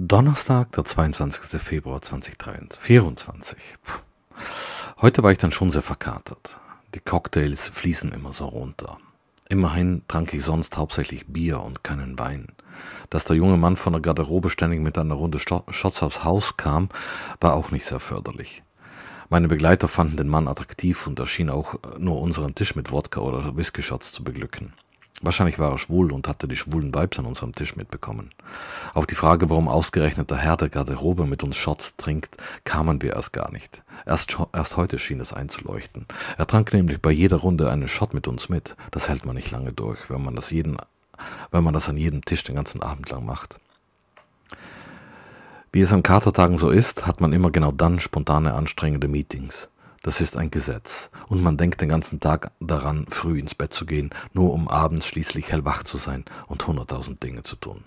Donnerstag, der 22. Februar 2024. Heute war ich dann schon sehr verkatert. Die Cocktails fließen immer so runter. Immerhin trank ich sonst hauptsächlich Bier und keinen Wein. Dass der junge Mann von der Garderobe ständig mit einer Runde Shots aufs Haus kam, war auch nicht sehr förderlich. Meine Begleiter fanden den Mann attraktiv und er schien auch nur unseren Tisch mit Wodka oder Whisky-Shots zu beglücken. Wahrscheinlich war er schwul und hatte die schwulen Vibes an unserem Tisch mitbekommen. Auf die Frage, warum ausgerechnet der Herr der Garderobe mit uns Shots trinkt, kamen wir erst gar nicht. Erst, erst heute schien es einzuleuchten. Er trank nämlich bei jeder Runde einen Shot mit uns mit. Das hält man nicht lange durch, wenn man das, jeden, wenn man das an jedem Tisch den ganzen Abend lang macht. Wie es an Katertagen so ist, hat man immer genau dann spontane anstrengende Meetings. Das ist ein Gesetz. Und man denkt den ganzen Tag daran, früh ins Bett zu gehen, nur um abends schließlich hellwach zu sein und hunderttausend Dinge zu tun.